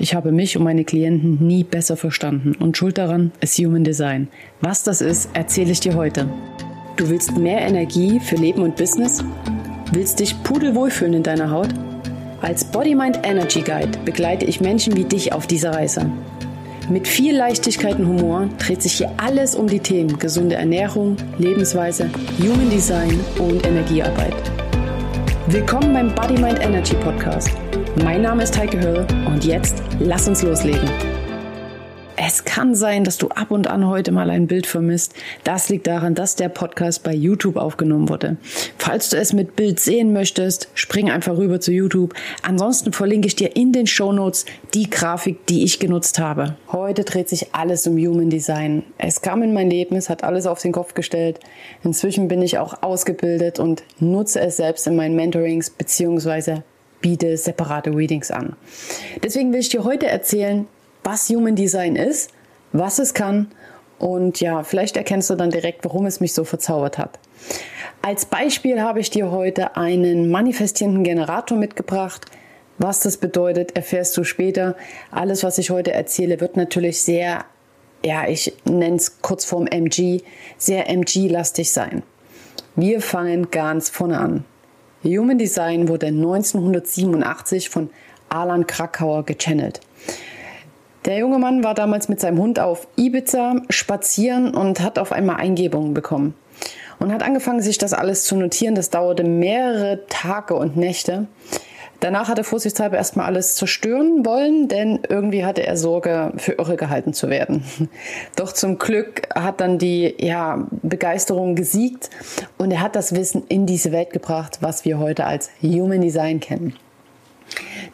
Ich habe mich und meine Klienten nie besser verstanden und schuld daran ist Human Design. Was das ist, erzähle ich dir heute. Du willst mehr Energie für Leben und Business? Willst dich pudelwohl fühlen in deiner Haut? Als Body Mind Energy Guide begleite ich Menschen wie dich auf dieser Reise. Mit viel Leichtigkeit und Humor dreht sich hier alles um die Themen gesunde Ernährung, Lebensweise, Human Design und Energiearbeit. Willkommen beim Body Mind Energy Podcast. Mein Name ist Heike Höll und jetzt lass uns loslegen. Es kann sein, dass du ab und an heute mal ein Bild vermisst. Das liegt daran, dass der Podcast bei YouTube aufgenommen wurde. Falls du es mit Bild sehen möchtest, spring einfach rüber zu YouTube. Ansonsten verlinke ich dir in den Show Notes die Grafik, die ich genutzt habe. Heute dreht sich alles um Human Design. Es kam in mein Leben, es hat alles auf den Kopf gestellt. Inzwischen bin ich auch ausgebildet und nutze es selbst in meinen Mentorings bzw. biete separate Readings an. Deswegen will ich dir heute erzählen, was Human Design ist, was es kann und ja, vielleicht erkennst du dann direkt, warum es mich so verzaubert hat. Als Beispiel habe ich dir heute einen manifestierenden Generator mitgebracht. Was das bedeutet, erfährst du später. Alles, was ich heute erzähle, wird natürlich sehr, ja, ich nenne es kurz vorm MG, sehr MG-lastig sein. Wir fangen ganz vorne an. Human Design wurde 1987 von Alan Krakauer gechannelt. Der junge Mann war damals mit seinem Hund auf Ibiza spazieren und hat auf einmal Eingebungen bekommen. Und hat angefangen, sich das alles zu notieren. Das dauerte mehrere Tage und Nächte. Danach hat er vorsichtshalber erstmal alles zerstören wollen, denn irgendwie hatte er Sorge, für irre gehalten zu werden. Doch zum Glück hat dann die ja, Begeisterung gesiegt und er hat das Wissen in diese Welt gebracht, was wir heute als Human Design kennen.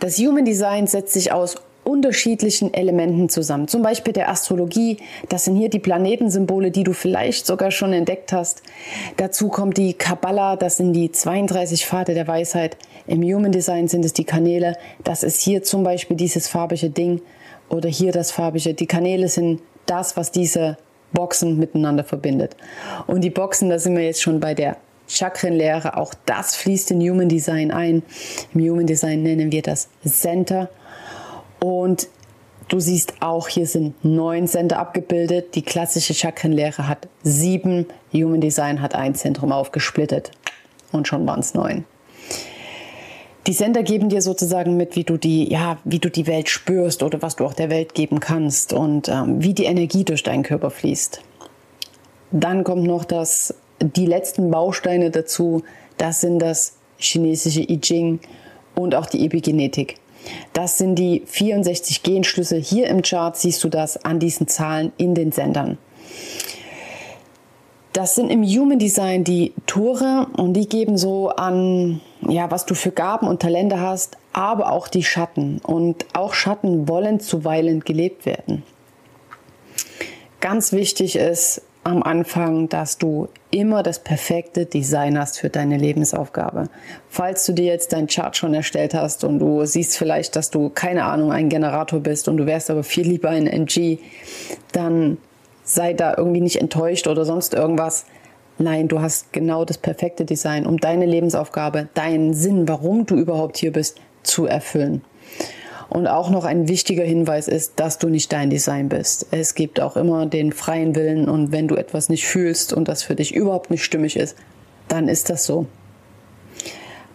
Das Human Design setzt sich aus unterschiedlichen Elementen zusammen. Zum Beispiel der Astrologie. Das sind hier die Planetensymbole, die du vielleicht sogar schon entdeckt hast. Dazu kommt die Kabbalah. Das sind die 32 Pfade der Weisheit. Im Human Design sind es die Kanäle. Das ist hier zum Beispiel dieses farbige Ding oder hier das farbige. Die Kanäle sind das, was diese Boxen miteinander verbindet. Und die Boxen, da sind wir jetzt schon bei der Chakrenlehre. Auch das fließt in Human Design ein. Im Human Design nennen wir das Center. Und du siehst auch, hier sind neun Sender abgebildet. Die klassische Chakrenlehre hat sieben. Human Design hat ein Zentrum aufgesplittet. Und schon waren es neun. Die Sender geben dir sozusagen mit, wie du die, ja, wie du die Welt spürst oder was du auch der Welt geben kannst und ähm, wie die Energie durch deinen Körper fließt. Dann kommt noch das, die letzten Bausteine dazu. Das sind das chinesische I Ching und auch die Epigenetik. Das sind die 64 Genschlüsse. Hier im Chart siehst du das an diesen Zahlen in den Sendern. Das sind im Human Design die Tore und die geben so an, ja, was du für Gaben und Talente hast, aber auch die Schatten. Und auch Schatten wollen zuweilen gelebt werden. Ganz wichtig ist, am Anfang, dass du immer das perfekte Design hast für deine Lebensaufgabe. Falls du dir jetzt dein Chart schon erstellt hast und du siehst vielleicht, dass du keine Ahnung ein Generator bist und du wärst aber viel lieber ein NG, dann sei da irgendwie nicht enttäuscht oder sonst irgendwas. Nein, du hast genau das perfekte Design, um deine Lebensaufgabe, deinen Sinn, warum du überhaupt hier bist, zu erfüllen. Und auch noch ein wichtiger Hinweis ist, dass du nicht dein Design bist. Es gibt auch immer den freien Willen und wenn du etwas nicht fühlst und das für dich überhaupt nicht stimmig ist, dann ist das so.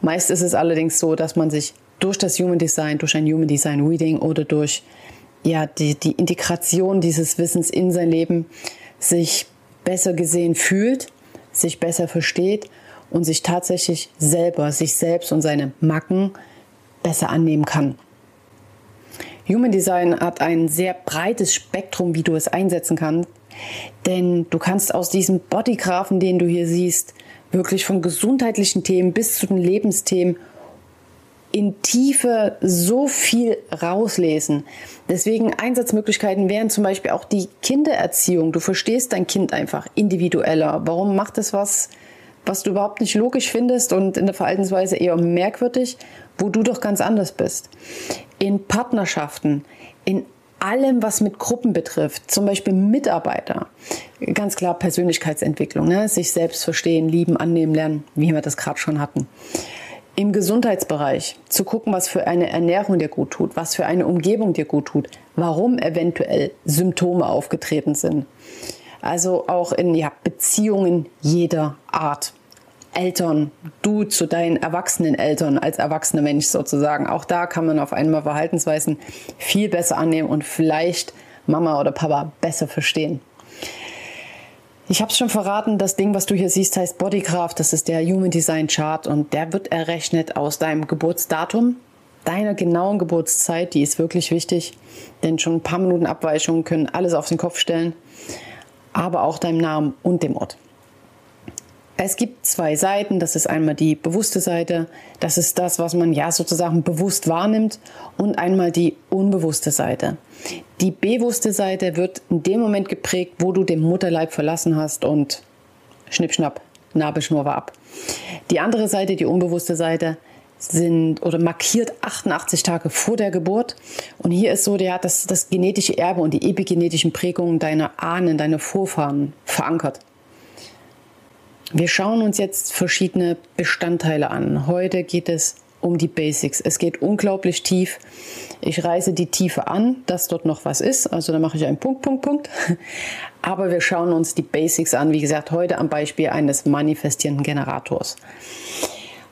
Meist ist es allerdings so, dass man sich durch das Human Design, durch ein Human Design Reading oder durch ja, die, die Integration dieses Wissens in sein Leben sich besser gesehen fühlt, sich besser versteht und sich tatsächlich selber, sich selbst und seine Macken besser annehmen kann. Human Design hat ein sehr breites Spektrum, wie du es einsetzen kannst. Denn du kannst aus diesem Bodygraphen, den du hier siehst, wirklich von gesundheitlichen Themen bis zu den Lebensthemen in Tiefe so viel rauslesen. Deswegen Einsatzmöglichkeiten wären zum Beispiel auch die Kindererziehung. Du verstehst dein Kind einfach individueller. Warum macht es was, was du überhaupt nicht logisch findest und in der Verhaltensweise eher merkwürdig, wo du doch ganz anders bist in Partnerschaften, in allem, was mit Gruppen betrifft, zum Beispiel Mitarbeiter, ganz klar Persönlichkeitsentwicklung, ne? sich selbst verstehen, lieben, annehmen lernen, wie wir das gerade schon hatten. Im Gesundheitsbereich zu gucken, was für eine Ernährung dir gut tut, was für eine Umgebung dir gut tut, warum eventuell Symptome aufgetreten sind. Also auch in ja, Beziehungen jeder Art. Eltern, du zu deinen erwachsenen Eltern als erwachsener Mensch sozusagen. Auch da kann man auf einmal Verhaltensweisen viel besser annehmen und vielleicht Mama oder Papa besser verstehen. Ich habe es schon verraten, das Ding, was du hier siehst, heißt Bodycraft. Das ist der Human Design Chart und der wird errechnet aus deinem Geburtsdatum, deiner genauen Geburtszeit. Die ist wirklich wichtig, denn schon ein paar Minuten Abweichungen können alles auf den Kopf stellen, aber auch deinem Namen und dem Ort. Es gibt zwei Seiten. Das ist einmal die bewusste Seite. Das ist das, was man ja sozusagen bewusst wahrnimmt. Und einmal die unbewusste Seite. Die bewusste Seite wird in dem Moment geprägt, wo du den Mutterleib verlassen hast und schnippschnapp, Nabelschnur war ab. Die andere Seite, die unbewusste Seite, sind oder markiert 88 Tage vor der Geburt. Und hier ist so, der hat das, das genetische Erbe und die epigenetischen Prägungen deiner Ahnen, deiner Vorfahren verankert. Wir schauen uns jetzt verschiedene Bestandteile an. Heute geht es um die Basics. Es geht unglaublich tief. Ich reise die Tiefe an, dass dort noch was ist. Also da mache ich einen Punkt, Punkt, Punkt. Aber wir schauen uns die Basics an. Wie gesagt, heute am Beispiel eines manifestierenden Generators.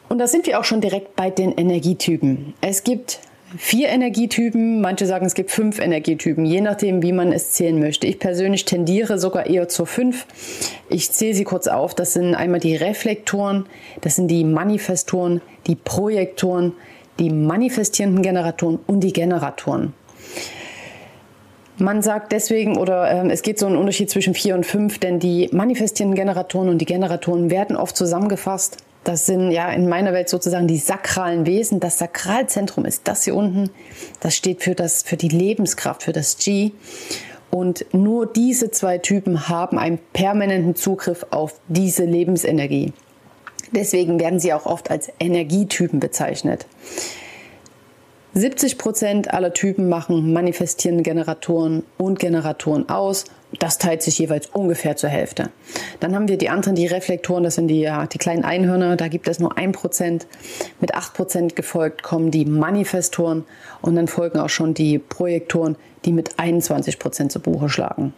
Und da sind wir auch schon direkt bei den Energietypen. Es gibt vier Energietypen, manche sagen, es gibt fünf Energietypen, je nachdem, wie man es zählen möchte. Ich persönlich tendiere sogar eher zur fünf. Ich zähle sie kurz auf. Das sind einmal die Reflektoren, das sind die Manifestoren, die Projektoren, die manifestierenden Generatoren und die Generatoren. Man sagt deswegen, oder äh, es geht so ein Unterschied zwischen vier und fünf, denn die manifestierenden Generatoren und die Generatoren werden oft zusammengefasst das sind ja in meiner Welt sozusagen die sakralen Wesen. Das Sakralzentrum ist das hier unten. Das steht für, das, für die Lebenskraft, für das G. Und nur diese zwei Typen haben einen permanenten Zugriff auf diese Lebensenergie. Deswegen werden sie auch oft als Energietypen bezeichnet. 70 Prozent aller Typen machen manifestierende Generatoren und Generatoren aus. Das teilt sich jeweils ungefähr zur Hälfte. Dann haben wir die anderen, die Reflektoren, das sind die, ja, die kleinen Einhörner, da gibt es nur ein Prozent. Mit acht Prozent gefolgt kommen die Manifestoren und dann folgen auch schon die Projektoren, die mit 21 Prozent zu Buche schlagen.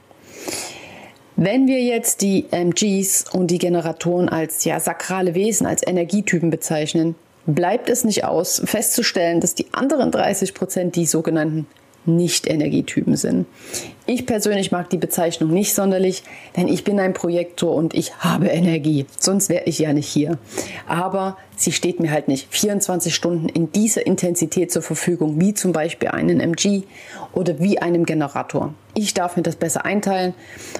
Wenn wir jetzt die MGs und die Generatoren als ja, sakrale Wesen, als Energietypen bezeichnen, bleibt es nicht aus, festzustellen, dass die anderen 30 Prozent die sogenannten nicht-Energietypen sind. Ich persönlich mag die Bezeichnung nicht sonderlich, denn ich bin ein Projektor und ich habe Energie. Sonst wäre ich ja nicht hier. Aber sie steht mir halt nicht 24 Stunden in dieser Intensität zur Verfügung, wie zum Beispiel einen MG oder wie einem Generator. Ich darf mir das besser einteilen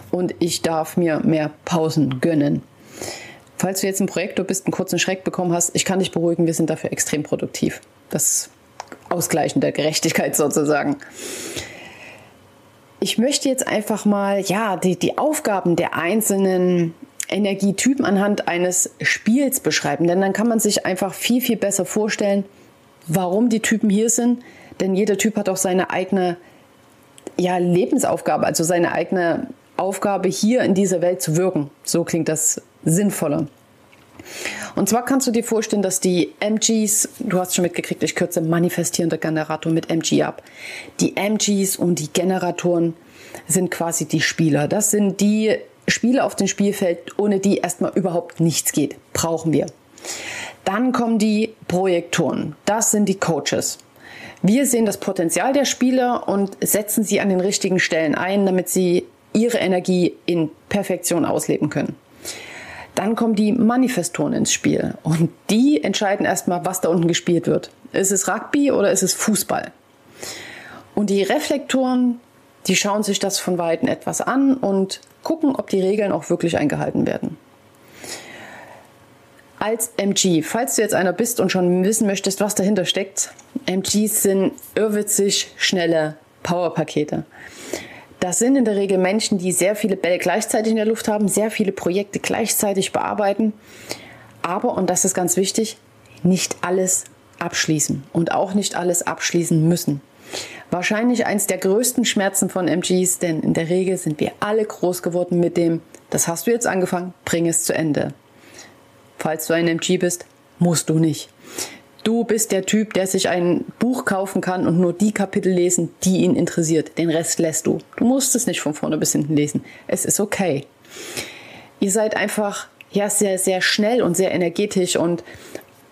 und ich darf mir mehr Pausen gönnen. Falls du jetzt ein Projektor bist, einen kurzen Schreck bekommen hast, ich kann dich beruhigen, wir sind dafür extrem produktiv. Das Ausgleichen der Gerechtigkeit sozusagen. Ich möchte jetzt einfach mal ja, die, die Aufgaben der einzelnen Energietypen anhand eines Spiels beschreiben, denn dann kann man sich einfach viel, viel besser vorstellen, warum die Typen hier sind, denn jeder Typ hat auch seine eigene ja, Lebensaufgabe, also seine eigene Aufgabe hier in dieser Welt zu wirken. So klingt das sinnvoller. Und zwar kannst du dir vorstellen, dass die MGs, du hast schon mitgekriegt, ich kürze manifestierender Generator mit MG ab. Die MGs und die Generatoren sind quasi die Spieler. Das sind die Spieler auf dem Spielfeld, ohne die erstmal überhaupt nichts geht. Brauchen wir. Dann kommen die Projektoren. Das sind die Coaches. Wir sehen das Potenzial der Spieler und setzen sie an den richtigen Stellen ein, damit sie ihre Energie in Perfektion ausleben können. Dann kommen die Manifestoren ins Spiel und die entscheiden erstmal, was da unten gespielt wird. Ist es Rugby oder ist es Fußball? Und die Reflektoren, die schauen sich das von Weitem etwas an und gucken, ob die Regeln auch wirklich eingehalten werden. Als MG, falls du jetzt einer bist und schon wissen möchtest, was dahinter steckt, MGs sind irrwitzig schnelle Powerpakete. Das sind in der Regel Menschen, die sehr viele Bälle gleichzeitig in der Luft haben, sehr viele Projekte gleichzeitig bearbeiten. Aber, und das ist ganz wichtig, nicht alles abschließen und auch nicht alles abschließen müssen. Wahrscheinlich eins der größten Schmerzen von MGs, denn in der Regel sind wir alle groß geworden mit dem, das hast du jetzt angefangen, bring es zu Ende. Falls du ein MG bist, musst du nicht. Du bist der Typ, der sich ein Buch kaufen kann und nur die Kapitel lesen, die ihn interessiert. Den Rest lässt du. Du musst es nicht von vorne bis hinten lesen. Es ist okay. Ihr seid einfach ja sehr, sehr schnell und sehr energetisch und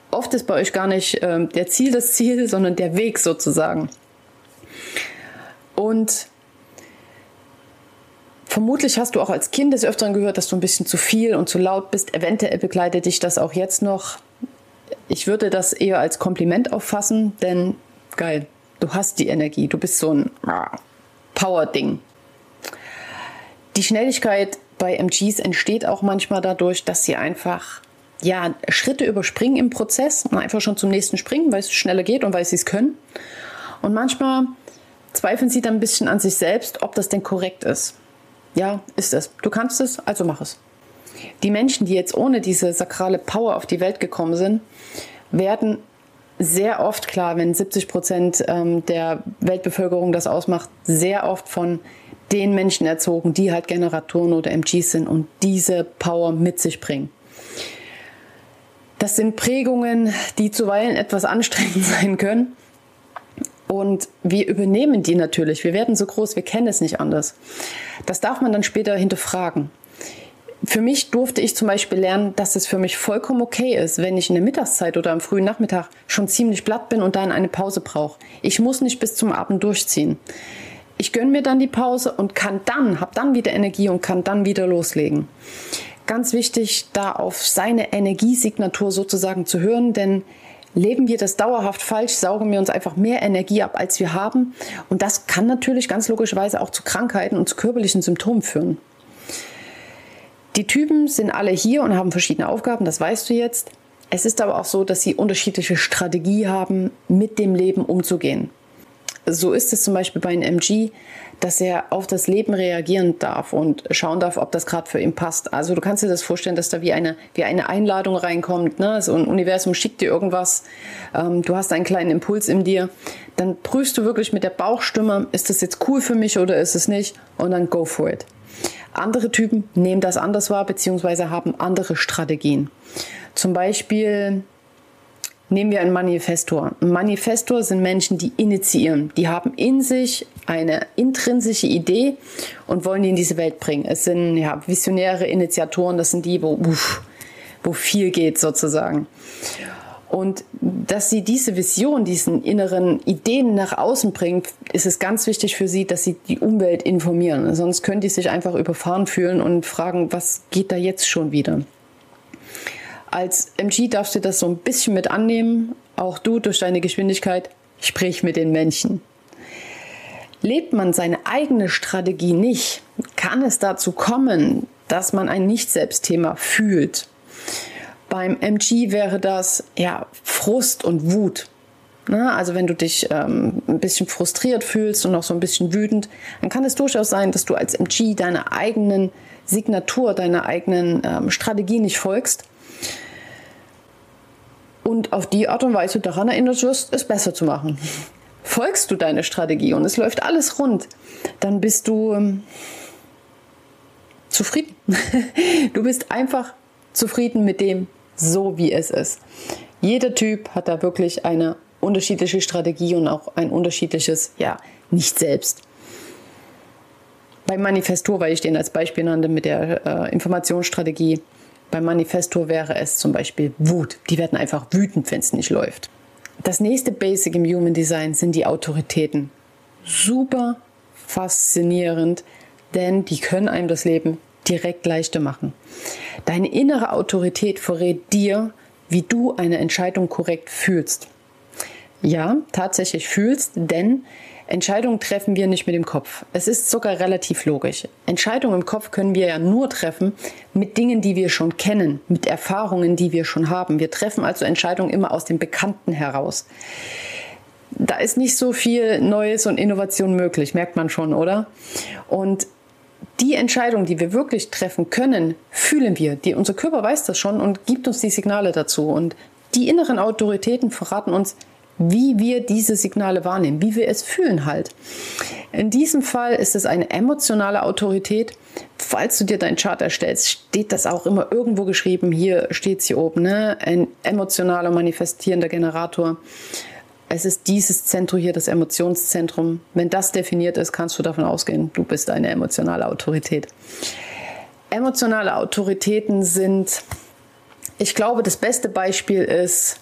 oft ist bei euch gar nicht ähm, der Ziel das Ziel, sondern der Weg sozusagen. Und vermutlich hast du auch als Kind des Öfteren gehört, dass du ein bisschen zu viel und zu laut bist. Eventuell begleitet dich das auch jetzt noch. Ich würde das eher als Kompliment auffassen, denn geil, du hast die Energie, du bist so ein Power-Ding. Die Schnelligkeit bei MGs entsteht auch manchmal dadurch, dass sie einfach ja, Schritte überspringen im Prozess und einfach schon zum nächsten springen, weil es schneller geht und weil sie es können. Und manchmal zweifeln sie dann ein bisschen an sich selbst, ob das denn korrekt ist. Ja, ist es. Du kannst es, also mach es. Die Menschen, die jetzt ohne diese sakrale Power auf die Welt gekommen sind, werden sehr oft klar, wenn 70 Prozent ähm, der Weltbevölkerung das ausmacht, sehr oft von den Menschen erzogen, die halt Generatoren oder MGs sind und diese Power mit sich bringen. Das sind Prägungen, die zuweilen etwas anstrengend sein können. Und wir übernehmen die natürlich. Wir werden so groß, wir kennen es nicht anders. Das darf man dann später hinterfragen. Für mich durfte ich zum Beispiel lernen, dass es für mich vollkommen okay ist, wenn ich in der Mittagszeit oder am frühen Nachmittag schon ziemlich platt bin und dann eine Pause brauche. Ich muss nicht bis zum Abend durchziehen. Ich gönne mir dann die Pause und kann dann, habe dann wieder Energie und kann dann wieder loslegen ganz wichtig, da auf seine Energiesignatur sozusagen zu hören, denn leben wir das dauerhaft falsch, saugen wir uns einfach mehr Energie ab, als wir haben. Und das kann natürlich ganz logischerweise auch zu Krankheiten und zu körperlichen Symptomen führen. Die Typen sind alle hier und haben verschiedene Aufgaben, das weißt du jetzt. Es ist aber auch so, dass sie unterschiedliche Strategie haben, mit dem Leben umzugehen. So ist es zum Beispiel bei einem MG, dass er auf das Leben reagieren darf und schauen darf, ob das gerade für ihn passt. Also du kannst dir das vorstellen, dass da wie eine, wie eine Einladung reinkommt. Ne? So ein Universum schickt dir irgendwas, ähm, du hast einen kleinen Impuls in dir. Dann prüfst du wirklich mit der Bauchstimme, ist das jetzt cool für mich oder ist es nicht? Und dann go for it. Andere Typen nehmen das anders wahr, beziehungsweise haben andere Strategien. Zum Beispiel Nehmen wir einen Manifestor. Ein Manifestor sind Menschen, die initiieren. Die haben in sich eine intrinsische Idee und wollen die in diese Welt bringen. Es sind ja, visionäre Initiatoren, das sind die, wo, wo viel geht sozusagen. Und dass sie diese Vision, diesen inneren Ideen nach außen bringen, ist es ganz wichtig für sie, dass sie die Umwelt informieren. Sonst können die sich einfach überfahren fühlen und fragen, was geht da jetzt schon wieder? Als MG darfst du das so ein bisschen mit annehmen. Auch du durch deine Geschwindigkeit, sprich mit den Menschen. Lebt man seine eigene Strategie nicht, kann es dazu kommen, dass man ein Nicht-Selbst-Thema fühlt. Beim MG wäre das ja Frust und Wut. Na, also wenn du dich ähm, ein bisschen frustriert fühlst und auch so ein bisschen wütend, dann kann es durchaus sein, dass du als MG deiner eigenen Signatur, deiner eigenen ähm, Strategie nicht folgst und auf die Art und Weise daran erinnert wirst, es besser zu machen. Folgst du deine Strategie und es läuft alles rund, dann bist du ähm, zufrieden. du bist einfach zufrieden mit dem, so wie es ist. Jeder Typ hat da wirklich eine unterschiedliche Strategie und auch ein unterschiedliches, ja, nicht selbst. Beim Manifestor, weil ich den als Beispiel nannte mit der äh, Informationsstrategie, beim Manifesto wäre es zum Beispiel Wut. Die werden einfach wütend, wenn es nicht läuft. Das nächste Basic im Human Design sind die Autoritäten. Super faszinierend, denn die können einem das Leben direkt leichter machen. Deine innere Autorität verrät dir, wie du eine Entscheidung korrekt fühlst. Ja, tatsächlich fühlst, denn Entscheidungen treffen wir nicht mit dem Kopf. Es ist sogar relativ logisch. Entscheidungen im Kopf können wir ja nur treffen mit Dingen, die wir schon kennen, mit Erfahrungen, die wir schon haben. Wir treffen also Entscheidungen immer aus dem Bekannten heraus. Da ist nicht so viel Neues und Innovation möglich, merkt man schon, oder? Und die Entscheidung, die wir wirklich treffen können, fühlen wir. Die, unser Körper weiß das schon und gibt uns die Signale dazu. Und die inneren Autoritäten verraten uns, wie wir diese Signale wahrnehmen, wie wir es fühlen halt. In diesem Fall ist es eine emotionale Autorität. Falls du dir deinen Chart erstellst, steht das auch immer irgendwo geschrieben. Hier steht es hier oben, ne? ein emotionaler manifestierender Generator. Es ist dieses Zentrum hier, das Emotionszentrum. Wenn das definiert ist, kannst du davon ausgehen, du bist eine emotionale Autorität. Emotionale Autoritäten sind, ich glaube, das beste Beispiel ist,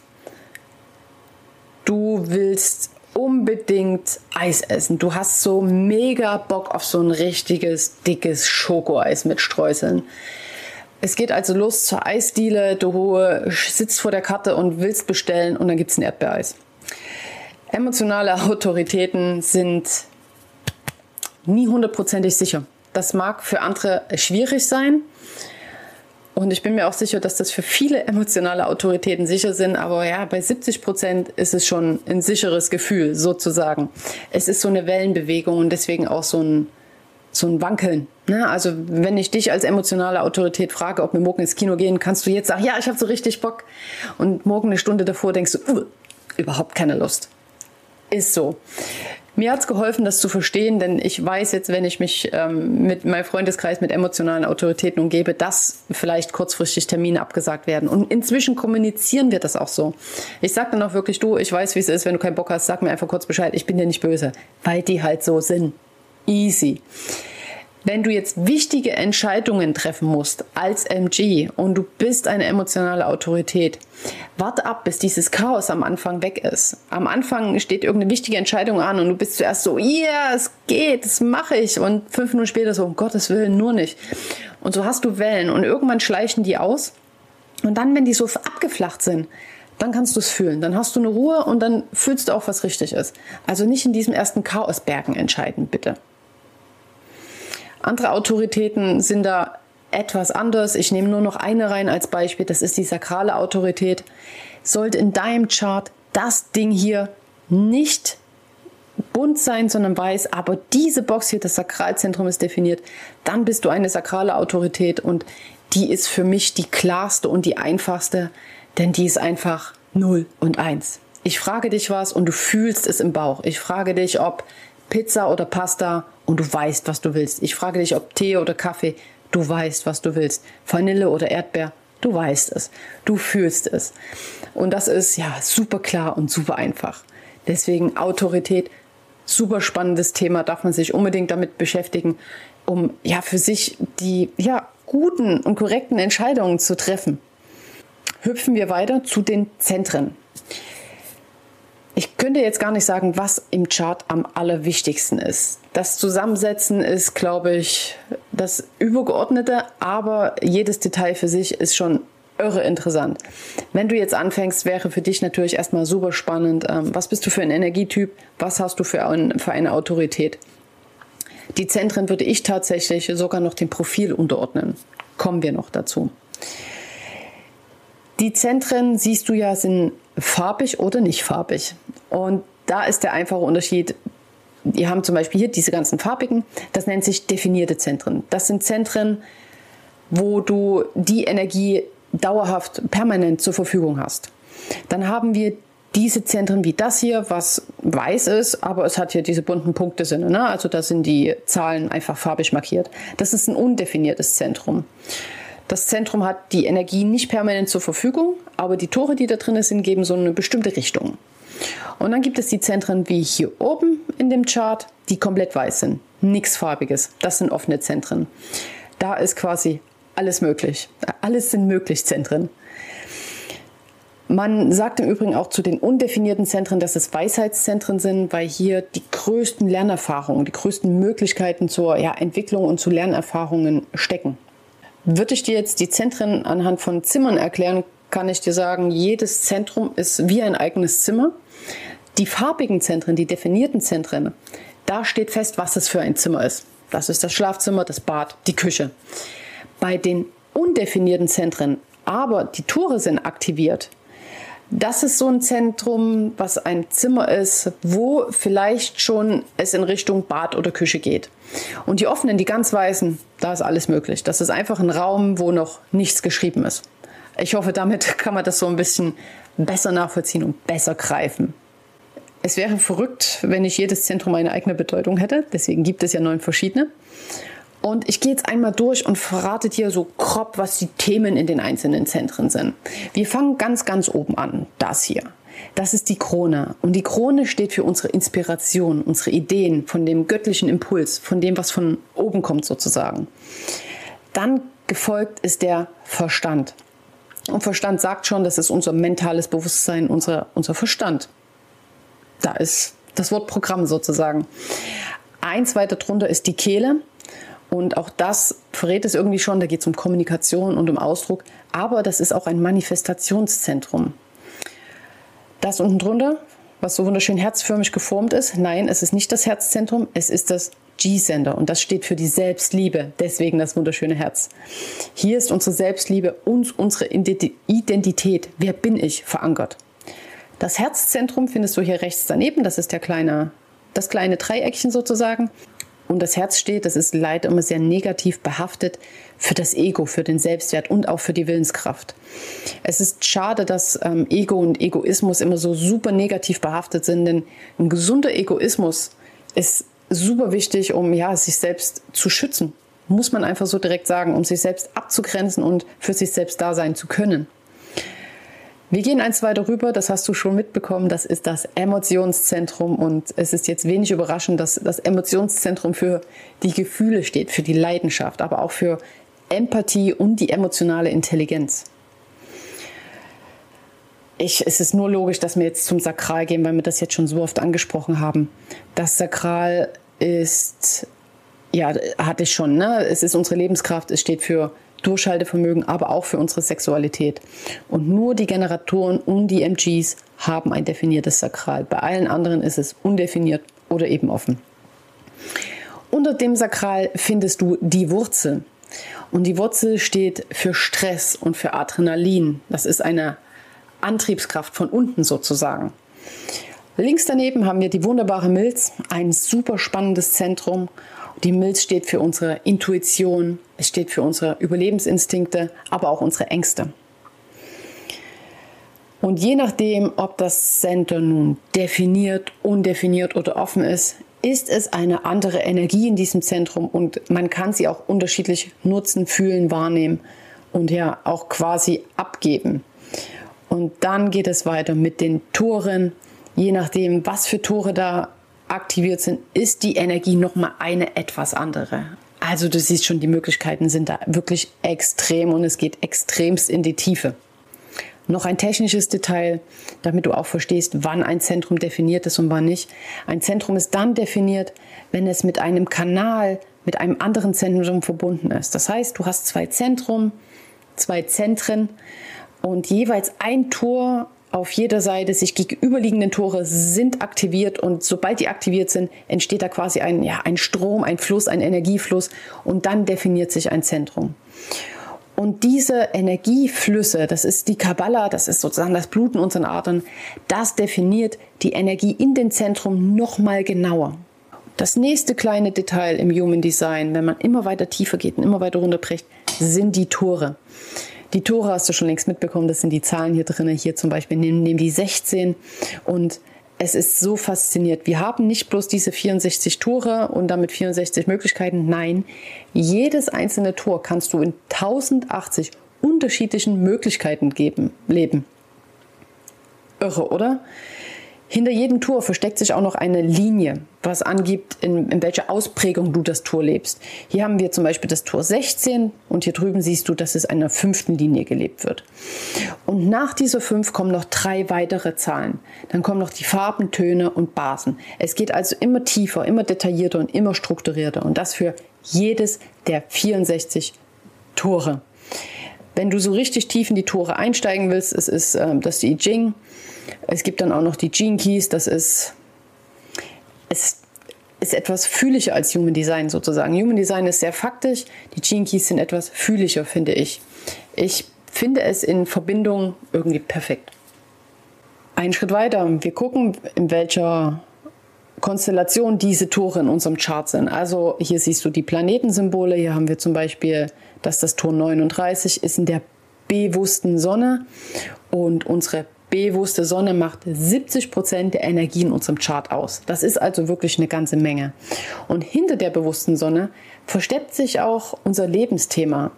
du willst unbedingt Eis essen. Du hast so mega Bock auf so ein richtiges, dickes Schokoeis mit Streuseln. Es geht also los zur Eisdiele. Du sitzt vor der Karte und willst bestellen und dann gibt es ein Erdbeereis. Emotionale Autoritäten sind nie hundertprozentig sicher. Das mag für andere schwierig sein, und ich bin mir auch sicher, dass das für viele emotionale Autoritäten sicher sind. Aber ja, bei 70 Prozent ist es schon ein sicheres Gefühl, sozusagen. Es ist so eine Wellenbewegung und deswegen auch so ein, so ein Wankeln. Ne? Also wenn ich dich als emotionale Autorität frage, ob wir morgen ins Kino gehen, kannst du jetzt sagen, ja, ich habe so richtig Bock. Und morgen eine Stunde davor denkst du, uh, überhaupt keine Lust. Ist so. Mir hat es geholfen, das zu verstehen, denn ich weiß jetzt, wenn ich mich ähm, mit meinem Freundeskreis mit emotionalen Autoritäten umgebe, dass vielleicht kurzfristig Termine abgesagt werden. Und inzwischen kommunizieren wir das auch so. Ich sage dann auch wirklich, du, ich weiß, wie es ist, wenn du keinen Bock hast, sag mir einfach kurz Bescheid, ich bin dir nicht böse, weil die halt so sind. Easy. Wenn du jetzt wichtige Entscheidungen treffen musst als MG und du bist eine emotionale Autorität, warte ab, bis dieses Chaos am Anfang weg ist. Am Anfang steht irgendeine wichtige Entscheidung an und du bist zuerst so, ja, yeah, es geht, das mache ich. Und fünf Minuten später so, um Gottes Willen, nur nicht. Und so hast du Wellen und irgendwann schleichen die aus. Und dann, wenn die so abgeflacht sind, dann kannst du es fühlen. Dann hast du eine Ruhe und dann fühlst du auch, was richtig ist. Also nicht in diesem ersten Chaosbergen entscheiden, bitte. Andere Autoritäten sind da etwas anders. Ich nehme nur noch eine rein als Beispiel. Das ist die sakrale Autorität. Sollte in deinem Chart das Ding hier nicht bunt sein, sondern weiß, aber diese Box hier, das Sakralzentrum ist definiert, dann bist du eine sakrale Autorität und die ist für mich die klarste und die einfachste, denn die ist einfach 0 und 1. Ich frage dich was und du fühlst es im Bauch. Ich frage dich, ob Pizza oder Pasta und du weißt, was du willst. Ich frage dich, ob Tee oder Kaffee, du weißt, was du willst. Vanille oder Erdbeer, du weißt es. Du fühlst es. Und das ist ja super klar und super einfach. Deswegen Autorität, super spannendes Thema, darf man sich unbedingt damit beschäftigen, um ja für sich die ja guten und korrekten Entscheidungen zu treffen. Hüpfen wir weiter zu den Zentren. Ich könnte jetzt gar nicht sagen, was im Chart am allerwichtigsten ist. Das Zusammensetzen ist, glaube ich, das Übergeordnete, aber jedes Detail für sich ist schon irre interessant. Wenn du jetzt anfängst, wäre für dich natürlich erstmal super spannend, ähm, was bist du für ein Energietyp, was hast du für, ein, für eine Autorität. Die Zentren würde ich tatsächlich sogar noch dem Profil unterordnen. Kommen wir noch dazu. Die Zentren, siehst du ja, sind farbig oder nicht farbig. Und da ist der einfache Unterschied. Die haben zum Beispiel hier diese ganzen farbigen, das nennt sich definierte Zentren. Das sind Zentren, wo du die Energie dauerhaft permanent zur Verfügung hast. Dann haben wir diese Zentren wie das hier, was weiß ist, aber es hat hier diese bunten Punkte sind. Ne? Also da sind die Zahlen einfach farbig markiert. Das ist ein undefiniertes Zentrum. Das Zentrum hat die Energie nicht permanent zur Verfügung, aber die Tore, die da drin sind, geben so eine bestimmte Richtung. Und dann gibt es die Zentren wie hier oben in dem Chart, die komplett weiß sind. Nichts farbiges. Das sind offene Zentren. Da ist quasi alles möglich. Alles sind möglich Zentren. Man sagt im Übrigen auch zu den undefinierten Zentren, dass es Weisheitszentren sind, weil hier die größten Lernerfahrungen, die größten Möglichkeiten zur ja, Entwicklung und zu Lernerfahrungen stecken. Würde ich dir jetzt die Zentren anhand von Zimmern erklären, kann ich dir sagen, jedes Zentrum ist wie ein eigenes Zimmer. Die farbigen Zentren, die definierten Zentren, da steht fest, was es für ein Zimmer ist. Das ist das Schlafzimmer, das Bad, die Küche. Bei den undefinierten Zentren, aber die Tore sind aktiviert, das ist so ein Zentrum, was ein Zimmer ist, wo vielleicht schon es in Richtung Bad oder Küche geht. Und die offenen, die ganz weißen, da ist alles möglich. Das ist einfach ein Raum, wo noch nichts geschrieben ist. Ich hoffe, damit kann man das so ein bisschen besser nachvollziehen und besser greifen. es wäre verrückt, wenn nicht jedes Zentrum eine eigene Bedeutung hätte. Deswegen gibt es ja neun verschiedene. Und ich gehe jetzt einmal durch und verrate dir so grob, was die Themen in den einzelnen Zentren sind. Wir fangen ganz, ganz oben an. Das hier. Das ist die Krone. Und die Krone steht für unsere Inspiration, unsere Ideen, von dem göttlichen Impuls, von dem, was von oben kommt sozusagen. Dann gefolgt ist der Verstand. Und Verstand sagt schon, das ist unser mentales Bewusstsein, unser, unser Verstand. Da ist das Wort Programm sozusagen. Eins weiter drunter ist die Kehle. Und auch das verrät es irgendwie schon, da geht es um Kommunikation und um Ausdruck. Aber das ist auch ein Manifestationszentrum. Das unten drunter, was so wunderschön herzförmig geformt ist, nein, es ist nicht das Herzzentrum, es ist das G-Sender und das steht für die Selbstliebe, deswegen das wunderschöne Herz. Hier ist unsere Selbstliebe und unsere Identität, wer bin ich, verankert. Das Herzzentrum findest du hier rechts daneben, das ist der kleine, das kleine Dreieckchen sozusagen. Und das Herz steht, das ist leider immer sehr negativ behaftet für das Ego, für den Selbstwert und auch für die Willenskraft. Es ist schade, dass ähm, Ego und Egoismus immer so super negativ behaftet sind, denn ein gesunder Egoismus ist super wichtig, um ja, sich selbst zu schützen. Muss man einfach so direkt sagen, um sich selbst abzugrenzen und für sich selbst da sein zu können. Wir gehen eins weiter rüber, das hast du schon mitbekommen, das ist das Emotionszentrum und es ist jetzt wenig überraschend, dass das Emotionszentrum für die Gefühle steht, für die Leidenschaft, aber auch für Empathie und die emotionale Intelligenz. Ich, es ist nur logisch, dass wir jetzt zum Sakral gehen, weil wir das jetzt schon so oft angesprochen haben. Das Sakral ist, ja, hatte ich schon, ne? Es ist unsere Lebenskraft, es steht für Durchhaltevermögen, aber auch für unsere Sexualität. Und nur die Generatoren und die MGs haben ein definiertes Sakral. Bei allen anderen ist es undefiniert oder eben offen. Unter dem Sakral findest du die Wurzel. Und die Wurzel steht für Stress und für Adrenalin. Das ist eine Antriebskraft von unten sozusagen. Links daneben haben wir die wunderbare Milz, ein super spannendes Zentrum. Die Milz steht für unsere Intuition, es steht für unsere Überlebensinstinkte, aber auch unsere Ängste. Und je nachdem, ob das Center nun definiert, undefiniert oder offen ist, ist es eine andere Energie in diesem Zentrum und man kann sie auch unterschiedlich nutzen, fühlen, wahrnehmen und ja auch quasi abgeben. Und dann geht es weiter mit den Toren. Je nachdem, was für Tore da aktiviert sind, ist die Energie nochmal eine etwas andere. Also du siehst schon, die Möglichkeiten sind da wirklich extrem und es geht extremst in die Tiefe. Noch ein technisches Detail, damit du auch verstehst, wann ein Zentrum definiert ist und wann nicht. Ein Zentrum ist dann definiert, wenn es mit einem Kanal, mit einem anderen Zentrum verbunden ist. Das heißt, du hast zwei Zentrum, zwei Zentren und jeweils ein Tor auf jeder Seite sich gegenüberliegenden Tore sind aktiviert und sobald die aktiviert sind, entsteht da quasi ein, ja, ein Strom, ein Fluss, ein Energiefluss und dann definiert sich ein Zentrum. Und diese Energieflüsse, das ist die Kabbala, das ist sozusagen das Bluten unseren Adern, das definiert die Energie in den Zentrum nochmal genauer. Das nächste kleine Detail im Human Design, wenn man immer weiter tiefer geht und immer weiter runterbricht, sind die Tore. Die Tore hast du schon längst mitbekommen, das sind die Zahlen hier drin. Hier zum Beispiel nehmen, nehmen die 16 und es ist so fasziniert. Wir haben nicht bloß diese 64 Tore und damit 64 Möglichkeiten. Nein, jedes einzelne Tor kannst du in 1080 unterschiedlichen Möglichkeiten geben, leben. Irre, oder? Hinter jedem Tor versteckt sich auch noch eine Linie, was angibt, in, in welcher Ausprägung du das Tor lebst. Hier haben wir zum Beispiel das Tor 16 und hier drüben siehst du, dass es einer fünften Linie gelebt wird. Und nach dieser fünf kommen noch drei weitere Zahlen. Dann kommen noch die Farben, Töne und Basen. Es geht also immer tiefer, immer detaillierter und immer strukturierter. Und das für jedes der 64 Tore. Wenn du so richtig tief in die Tore einsteigen willst, es ist ähm, das I Ching. Es gibt dann auch noch die Gene Keys. Das ist, es ist etwas fühliger als Human Design sozusagen. Human Design ist sehr faktisch. Die Gene Keys sind etwas fühliger, finde ich. Ich finde es in Verbindung irgendwie perfekt. Einen Schritt weiter. Wir gucken, in welcher Konstellation diese Tore in unserem Chart sind. Also hier siehst du die Planetensymbole. Hier haben wir zum Beispiel dass das Tor 39 ist in der bewussten Sonne und unsere bewusste Sonne macht 70 Prozent der Energie in unserem Chart aus. Das ist also wirklich eine ganze Menge. Und hinter der bewussten Sonne versteckt sich auch unser Lebensthema.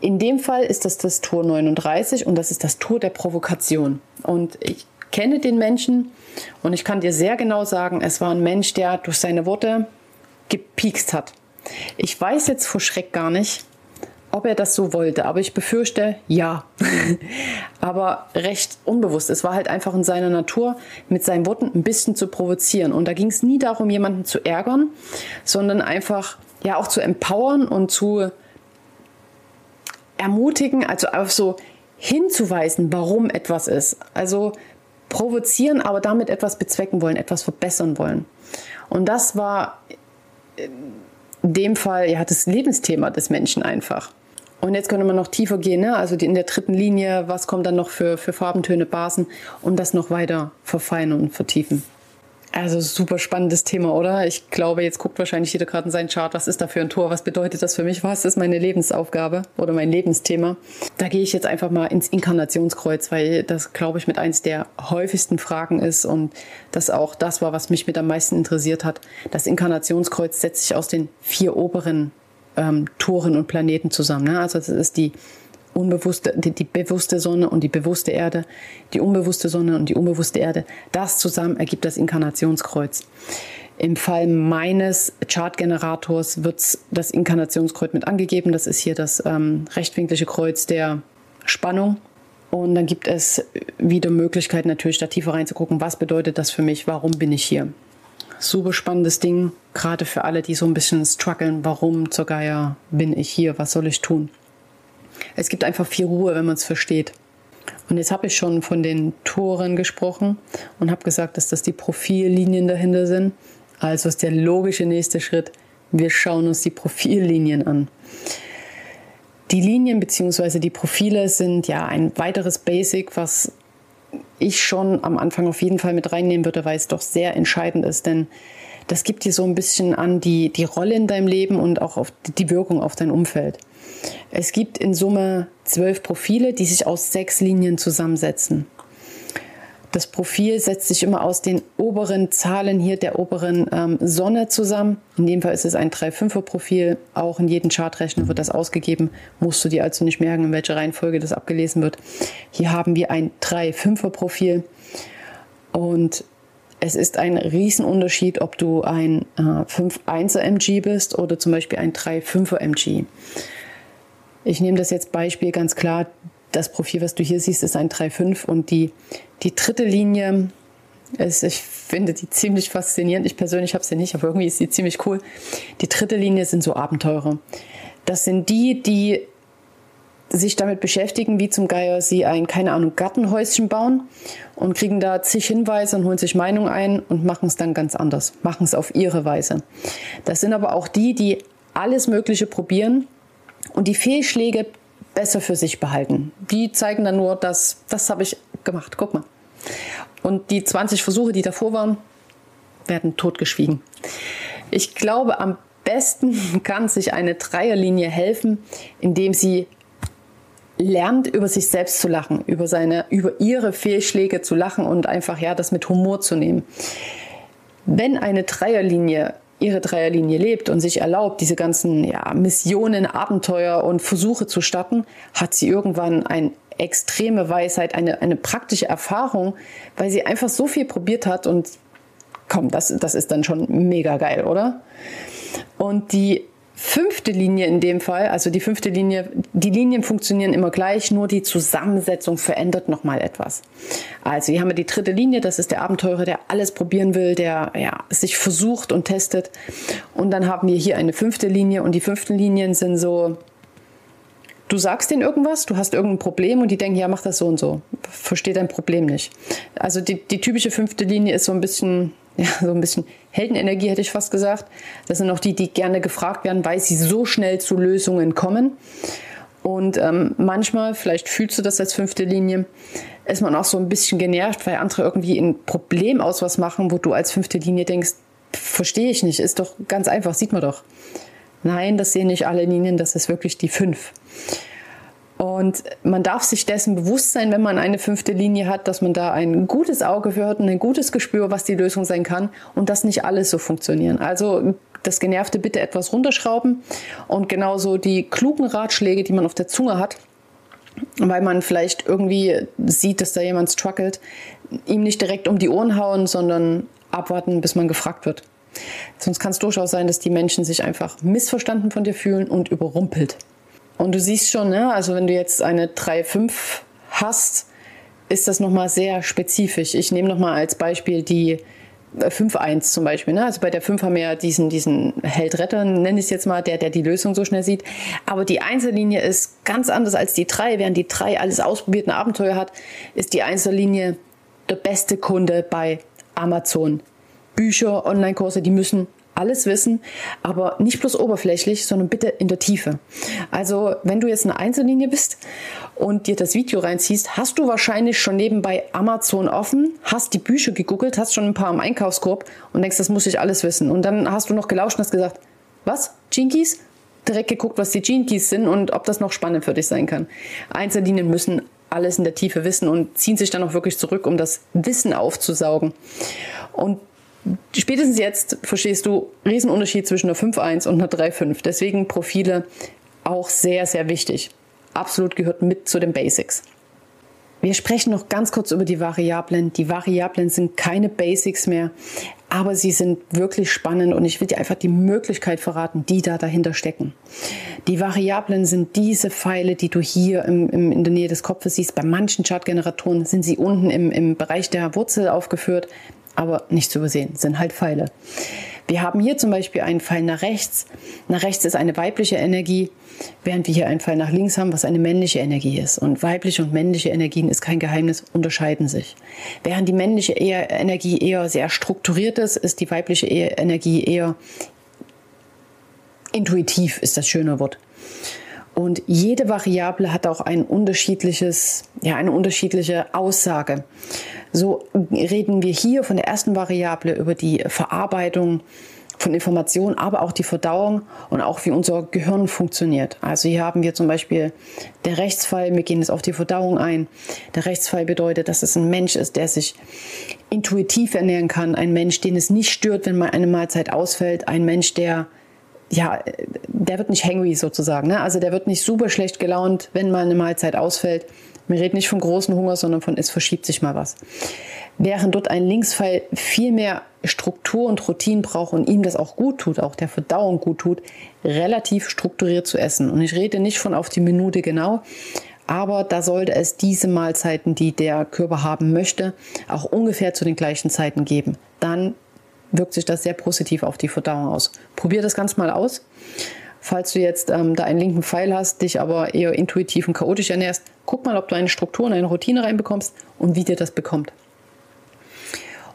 In dem Fall ist das das Tor 39 und das ist das Tor der Provokation. Und ich kenne den Menschen und ich kann dir sehr genau sagen, es war ein Mensch, der durch seine Worte gepiekst hat. Ich weiß jetzt vor Schreck gar nicht, ob er das so wollte, aber ich befürchte, ja. aber recht unbewusst. Es war halt einfach in seiner Natur, mit seinen Worten ein bisschen zu provozieren. Und da ging es nie darum, jemanden zu ärgern, sondern einfach ja auch zu empowern und zu ermutigen, also auf so hinzuweisen, warum etwas ist. Also provozieren, aber damit etwas bezwecken wollen, etwas verbessern wollen. Und das war in dem Fall ja das Lebensthema des Menschen einfach. Und jetzt könnte man noch tiefer gehen, ne? also die, in der dritten Linie, was kommt dann noch für, für Farbentöne, Basen, um das noch weiter verfeinern und vertiefen. Also super spannendes Thema, oder? Ich glaube, jetzt guckt wahrscheinlich jeder gerade in seinen Chart, was ist da für ein Tor, was bedeutet das für mich, was ist meine Lebensaufgabe oder mein Lebensthema. Da gehe ich jetzt einfach mal ins Inkarnationskreuz, weil das, glaube ich, mit eins der häufigsten Fragen ist und das auch das war, was mich mit am meisten interessiert hat. Das Inkarnationskreuz setzt sich aus den vier oberen ähm, Toren und Planeten zusammen. Ne? Also das ist die unbewusste, die, die bewusste Sonne und die bewusste Erde, die unbewusste Sonne und die unbewusste Erde. Das zusammen ergibt das Inkarnationskreuz. Im Fall meines Chartgenerators wird das Inkarnationskreuz mit angegeben. Das ist hier das ähm, rechtwinklige Kreuz der Spannung. Und dann gibt es wieder Möglichkeiten, natürlich da tiefer reinzugucken, was bedeutet das für mich, warum bin ich hier. Super spannendes Ding, gerade für alle, die so ein bisschen strugglen, warum zur Geier bin ich hier, was soll ich tun. Es gibt einfach viel Ruhe, wenn man es versteht. Und jetzt habe ich schon von den Toren gesprochen und habe gesagt, dass das die Profillinien dahinter sind. Also ist der logische nächste Schritt, wir schauen uns die Profillinien an. Die Linien bzw. die Profile sind ja ein weiteres Basic, was ich schon am Anfang auf jeden Fall mit reinnehmen würde, weil es doch sehr entscheidend ist, denn das gibt dir so ein bisschen an die, die Rolle in deinem Leben und auch auf die Wirkung auf dein Umfeld. Es gibt in Summe zwölf Profile, die sich aus sechs Linien zusammensetzen. Das Profil setzt sich immer aus den oberen Zahlen hier der oberen ähm, Sonne zusammen. In dem Fall ist es ein 3-5er Profil. Auch in jedem Chartrechner wird das ausgegeben. Musst du dir also nicht merken, in welcher Reihenfolge das abgelesen wird. Hier haben wir ein 3-5er Profil. Und es ist ein Riesenunterschied, ob du ein äh, 5-1er MG bist oder zum Beispiel ein 3-5er MG. Ich nehme das jetzt Beispiel ganz klar. Das Profil, was du hier siehst, ist ein 3,5 und die, die dritte Linie ist, ich finde die ziemlich faszinierend. Ich persönlich habe sie nicht, aber irgendwie ist sie ziemlich cool. Die dritte Linie sind so Abenteurer. Das sind die, die sich damit beschäftigen, wie zum Geier sie ein, keine Ahnung, Gartenhäuschen bauen und kriegen da zig Hinweise und holen sich Meinung ein und machen es dann ganz anders, machen es auf ihre Weise. Das sind aber auch die, die alles Mögliche probieren und die Fehlschläge besser für sich behalten. Die zeigen dann nur, dass das habe ich gemacht. Guck mal. Und die 20 Versuche, die davor waren, werden totgeschwiegen. Ich glaube, am besten kann sich eine Dreierlinie helfen, indem sie lernt, über sich selbst zu lachen, über seine, über ihre Fehlschläge zu lachen und einfach, ja, das mit Humor zu nehmen. Wenn eine Dreierlinie ihre Dreierlinie lebt und sich erlaubt, diese ganzen ja, Missionen, Abenteuer und Versuche zu starten, hat sie irgendwann eine extreme Weisheit, eine, eine praktische Erfahrung, weil sie einfach so viel probiert hat und komm, das, das ist dann schon mega geil, oder? Und die fünfte Linie in dem Fall, also die fünfte Linie, die Linien funktionieren immer gleich, nur die Zusammensetzung verändert nochmal etwas. Also hier haben wir die dritte Linie, das ist der Abenteurer, der alles probieren will, der ja, sich versucht und testet. Und dann haben wir hier eine fünfte Linie und die fünften Linien sind so, du sagst denen irgendwas, du hast irgendein Problem und die denken, ja, mach das so und so. Versteht dein Problem nicht. Also die, die typische fünfte Linie ist so ein bisschen, ja, so ein bisschen Heldenenergie, hätte ich fast gesagt. Das sind auch die, die gerne gefragt werden, weil sie so schnell zu Lösungen kommen. Und ähm, manchmal, vielleicht fühlst du das als fünfte Linie, ist man auch so ein bisschen genervt, weil andere irgendwie ein Problem aus was machen, wo du als fünfte Linie denkst, verstehe ich nicht, ist doch ganz einfach, sieht man doch. Nein, das sehen nicht alle Linien, das ist wirklich die fünf. Und man darf sich dessen bewusst sein, wenn man eine fünfte Linie hat, dass man da ein gutes Auge für hat und ein gutes Gespür, was die Lösung sein kann und dass nicht alles so funktionieren. Also das Genervte bitte etwas runterschrauben und genauso die klugen Ratschläge, die man auf der Zunge hat, weil man vielleicht irgendwie sieht, dass da jemand struggelt, ihm nicht direkt um die Ohren hauen, sondern abwarten, bis man gefragt wird. Sonst kann es durchaus sein, dass die Menschen sich einfach missverstanden von dir fühlen und überrumpelt. Und du siehst schon, ne, also wenn du jetzt eine 3-5 hast, ist das nochmal sehr spezifisch. Ich nehme nochmal als Beispiel die 5-1 äh, zum Beispiel. Ne? Also bei der 5 haben wir ja diesen, diesen Held-Retter, nenne ich es jetzt mal, der, der die Lösung so schnell sieht. Aber die Einzellinie ist ganz anders als die 3. Während die 3 alles ausprobiert ein Abenteuer hat, ist die Einzellinie der beste Kunde bei Amazon. Bücher, Online-Kurse, die müssen alles wissen, aber nicht bloß oberflächlich, sondern bitte in der Tiefe. Also, wenn du jetzt eine Einzellinie bist und dir das Video reinziehst, hast du wahrscheinlich schon nebenbei Amazon offen, hast die Bücher gegoogelt, hast schon ein paar im Einkaufskorb und denkst, das muss ich alles wissen. Und dann hast du noch gelauscht und hast gesagt, was? Jinkies? Direkt geguckt, was die Jinkies sind und ob das noch spannend für dich sein kann. Einzellinien müssen alles in der Tiefe wissen und ziehen sich dann auch wirklich zurück, um das Wissen aufzusaugen. Und spätestens jetzt verstehst du Riesenunterschied zwischen einer 5.1 und einer 3.5. Deswegen Profile auch sehr, sehr wichtig. Absolut gehört mit zu den Basics. Wir sprechen noch ganz kurz über die Variablen. Die Variablen sind keine Basics mehr, aber sie sind wirklich spannend und ich will dir einfach die Möglichkeit verraten, die da dahinter stecken. Die Variablen sind diese Pfeile, die du hier im, im, in der Nähe des Kopfes siehst. Bei manchen Chartgeneratoren sind sie unten im, im Bereich der Wurzel aufgeführt aber nicht zu übersehen, sind halt Pfeile. Wir haben hier zum Beispiel einen Pfeil nach rechts. Nach rechts ist eine weibliche Energie, während wir hier einen Pfeil nach links haben, was eine männliche Energie ist. Und weibliche und männliche Energien ist kein Geheimnis, unterscheiden sich. Während die männliche Energie eher sehr strukturiert ist, ist die weibliche Energie eher intuitiv, ist das schöne Wort. Und jede Variable hat auch ein unterschiedliches, ja, eine unterschiedliche Aussage. So reden wir hier von der ersten Variable über die Verarbeitung von Informationen, aber auch die Verdauung und auch wie unser Gehirn funktioniert. Also hier haben wir zum Beispiel der Rechtsfall, wir gehen jetzt auf die Verdauung ein. Der Rechtsfall bedeutet, dass es ein Mensch ist, der sich intuitiv ernähren kann, ein Mensch, den es nicht stört, wenn mal eine Mahlzeit ausfällt, ein Mensch, der ja, der wird nicht hangry sozusagen. Ne? Also der wird nicht super schlecht gelaunt, wenn mal eine Mahlzeit ausfällt. Wir reden nicht von großen Hunger, sondern von es verschiebt sich mal was. Während dort ein Linksfall viel mehr Struktur und Routine braucht und ihm das auch gut tut, auch der Verdauung gut tut, relativ strukturiert zu essen. Und ich rede nicht von auf die Minute genau, aber da sollte es diese Mahlzeiten, die der Körper haben möchte, auch ungefähr zu den gleichen Zeiten geben. Dann wirkt sich das sehr positiv auf die Verdauung aus. Probier das ganz mal aus. Falls du jetzt ähm, da einen linken Pfeil hast, dich aber eher intuitiv und chaotisch ernährst, guck mal, ob du eine Struktur und eine Routine reinbekommst und wie dir das bekommt.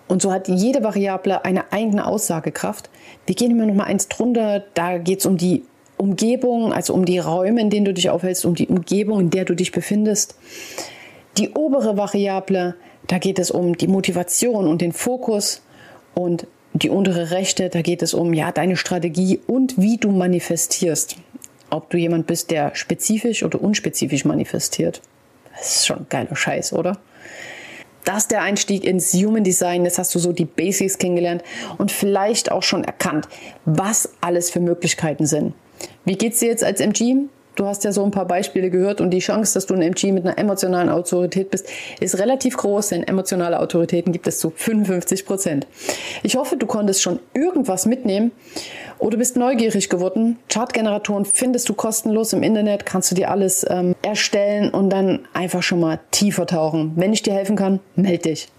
Und so hat jede Variable eine eigene Aussagekraft. Wir gehen immer noch mal eins drunter. Da geht es um die Umgebung, also um die Räume, in denen du dich aufhältst, um die Umgebung, in der du dich befindest. Die obere Variable, da geht es um die Motivation und den Fokus. Und die untere rechte, da geht es um ja deine Strategie und wie du manifestierst. Ob du jemand bist, der spezifisch oder unspezifisch manifestiert. Das ist schon geiler Scheiß, oder? Das ist der Einstieg ins Human Design. Jetzt hast du so die Basics kennengelernt und vielleicht auch schon erkannt, was alles für Möglichkeiten sind. Wie geht's dir jetzt als MG? Du hast ja so ein paar Beispiele gehört und die Chance, dass du ein MG mit einer emotionalen Autorität bist, ist relativ groß, denn emotionale Autoritäten gibt es zu 55 Prozent. Ich hoffe, du konntest schon irgendwas mitnehmen oder bist neugierig geworden. Chartgeneratoren findest du kostenlos im Internet, kannst du dir alles ähm, erstellen und dann einfach schon mal tiefer tauchen. Wenn ich dir helfen kann, melde dich.